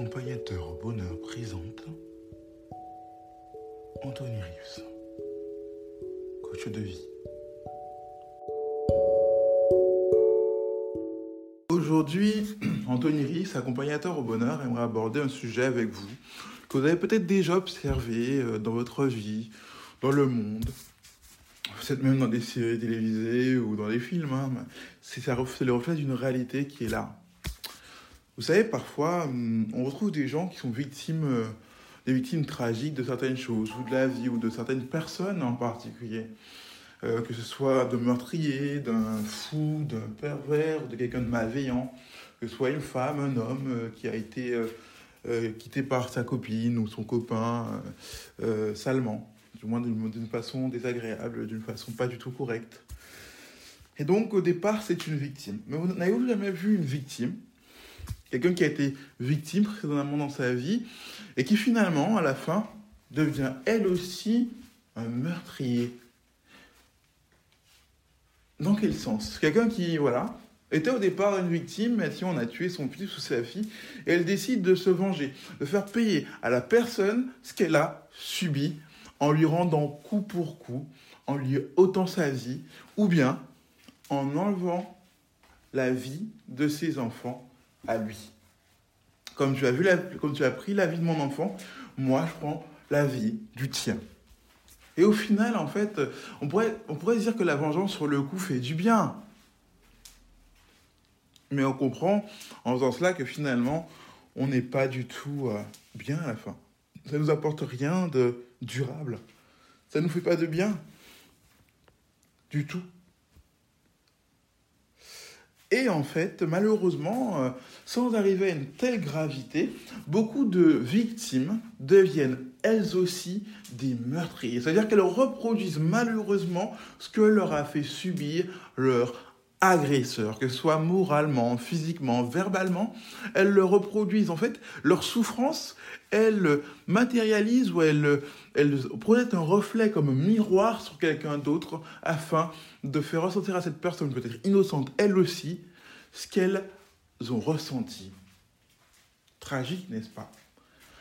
Accompagnateur Bonheur présente Anthony Rius, coach de vie. Aujourd'hui, Anthony Rius, accompagnateur au bonheur, aimerait aborder un sujet avec vous que vous avez peut-être déjà observé euh, dans votre vie, dans le monde, peut-être même dans des séries télévisées ou dans des films. Hein, c'est le reflet d'une réalité qui est là. Vous savez, parfois, hum, on retrouve des gens qui sont victimes, euh, des victimes tragiques de certaines choses, ou de la vie, ou de certaines personnes en particulier. Euh, que ce soit de meurtrier, d'un fou, d'un pervers, de quelqu'un de malveillant, que ce soit une femme, un homme euh, qui a été quitté par sa copine ou son copain salement, du moins d'une façon désagréable, d'une façon pas du tout correcte. Et donc, au départ, c'est une victime. Mais vous n'avez jamais vu une victime? Quelqu'un qui a été victime précédemment dans sa vie et qui finalement, à la fin, devient elle aussi un meurtrier. Dans quel sens? Quelqu'un qui, voilà, était au départ une victime, mais si on a tué son fils ou sa fille, et elle décide de se venger, de faire payer à la personne ce qu'elle a subi en lui rendant coup pour coup, en lui ôtant sa vie, ou bien en enlevant la vie de ses enfants lui. Comme tu as vu, comme tu as pris la vie de mon enfant, moi je prends la vie du tien. Et au final, en fait, on pourrait, on pourrait dire que la vengeance sur le coup fait du bien. Mais on comprend en faisant cela que finalement, on n'est pas du tout euh, bien à la fin. Ça ne nous apporte rien de durable. Ça nous fait pas de bien. Du tout. Et en fait, malheureusement, euh, sans arriver à une telle gravité, beaucoup de victimes deviennent elles aussi des meurtriers. C'est-à-dire qu'elles reproduisent malheureusement ce que leur a fait subir leur agresseur, que ce soit moralement, physiquement, verbalement, elles le reproduisent. En fait, leur souffrance, elles matérialisent ou elles, elles un reflet comme miroir sur quelqu'un d'autre afin de faire ressentir à cette personne, peut-être innocente, elle aussi, ce qu'elles ont ressenti. Tragique, n'est-ce pas?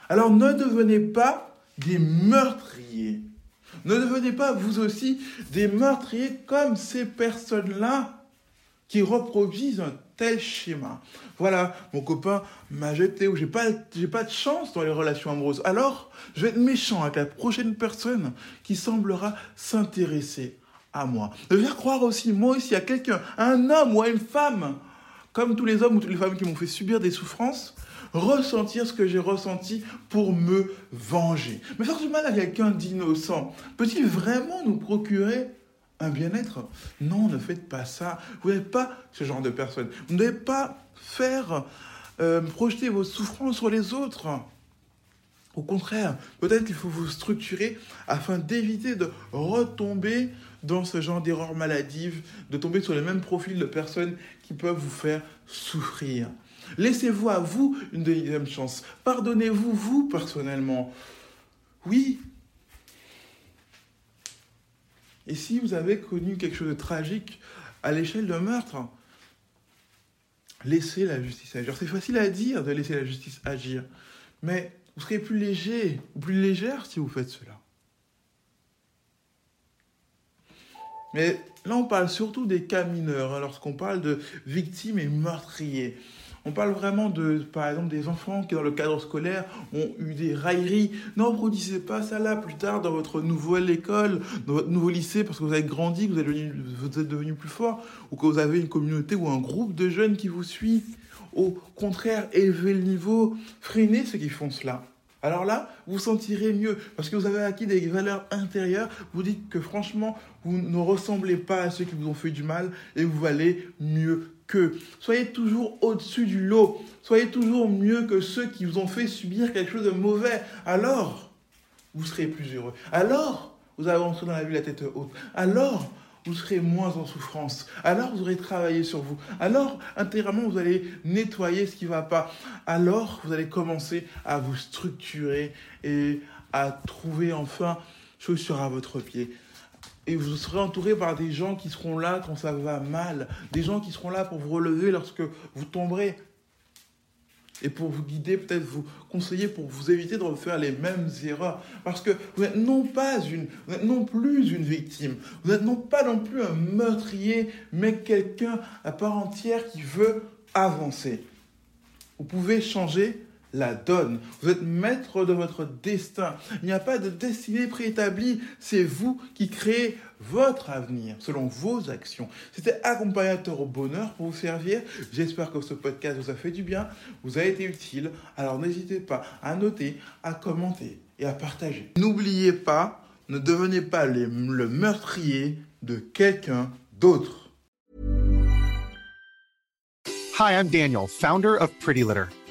Alors ne devenez pas des meurtriers. Ne devenez pas vous aussi des meurtriers comme ces personnes-là qui reproduisent un tel schéma. Voilà, mon copain m'a jeté ou j'ai pas, j'ai pas de chance dans les relations amoureuses. Alors, je vais être méchant avec la prochaine personne qui semblera s'intéresser à moi. De faire croire aussi, moi aussi, à quelqu'un, à un homme ou à une femme, comme tous les hommes ou toutes les femmes qui m'ont fait subir des souffrances, ressentir ce que j'ai ressenti pour me venger. Mais faire du mal à quelqu'un d'innocent peut-il vraiment nous procurer un bien-être Non, ne faites pas ça. Vous n'êtes pas ce genre de personne. Vous ne devez pas faire euh, projeter vos souffrances sur les autres. Au contraire, peut-être qu'il faut vous structurer afin d'éviter de retomber dans ce genre d'erreurs maladives, de tomber sur les mêmes profils de personnes qui peuvent vous faire souffrir. Laissez-vous à vous une deuxième chance. Pardonnez-vous, vous, personnellement. Oui, et si vous avez connu quelque chose de tragique à l'échelle d'un meurtre, laissez la justice agir. C'est facile à dire de laisser la justice agir, mais vous serez plus léger ou plus légère si vous faites cela. Mais là, on parle surtout des cas mineurs, hein, lorsqu'on parle de victimes et meurtriers. On parle vraiment de, par exemple, des enfants qui, dans le cadre scolaire, ont eu des railleries. Ne reproduisez pas ça là plus tard dans votre nouvelle école, dans votre nouveau lycée, parce que vous avez grandi, vous êtes devenu, plus fort, ou que vous avez une communauté ou un groupe de jeunes qui vous suit. Au contraire, élevez le niveau, freinez ceux qui font cela. Alors là, vous vous sentirez mieux parce que vous avez acquis des valeurs intérieures. Vous dites que franchement, vous ne ressemblez pas à ceux qui vous ont fait du mal et vous valez mieux qu'eux. Soyez toujours au-dessus du lot. Soyez toujours mieux que ceux qui vous ont fait subir quelque chose de mauvais. Alors, vous serez plus heureux. Alors, vous avancerez dans la vie la tête haute. Alors, vous serez moins en souffrance. Alors vous aurez travaillé sur vous. Alors intérieurement, vous allez nettoyer ce qui ne va pas. Alors vous allez commencer à vous structurer et à trouver enfin chaussures à votre pied. Et vous serez entouré par des gens qui seront là quand ça va mal, des gens qui seront là pour vous relever lorsque vous tomberez et pour vous guider, peut-être vous conseiller pour vous éviter de refaire les mêmes erreurs. Parce que vous n'êtes non pas une, n'êtes non plus une victime, vous n'êtes non pas non plus un meurtrier, mais quelqu'un à part entière qui veut avancer. Vous pouvez changer la donne. Vous êtes maître de votre destin. Il n'y a pas de destinée préétablie. C'est vous qui créez votre avenir selon vos actions. C'était accompagnateur au bonheur pour vous servir. J'espère que ce podcast vous a fait du bien, vous a été utile. Alors n'hésitez pas à noter, à commenter et à partager. N'oubliez pas, ne devenez pas le meurtrier de quelqu'un d'autre. Hi, I'm Daniel, founder of Pretty Litter.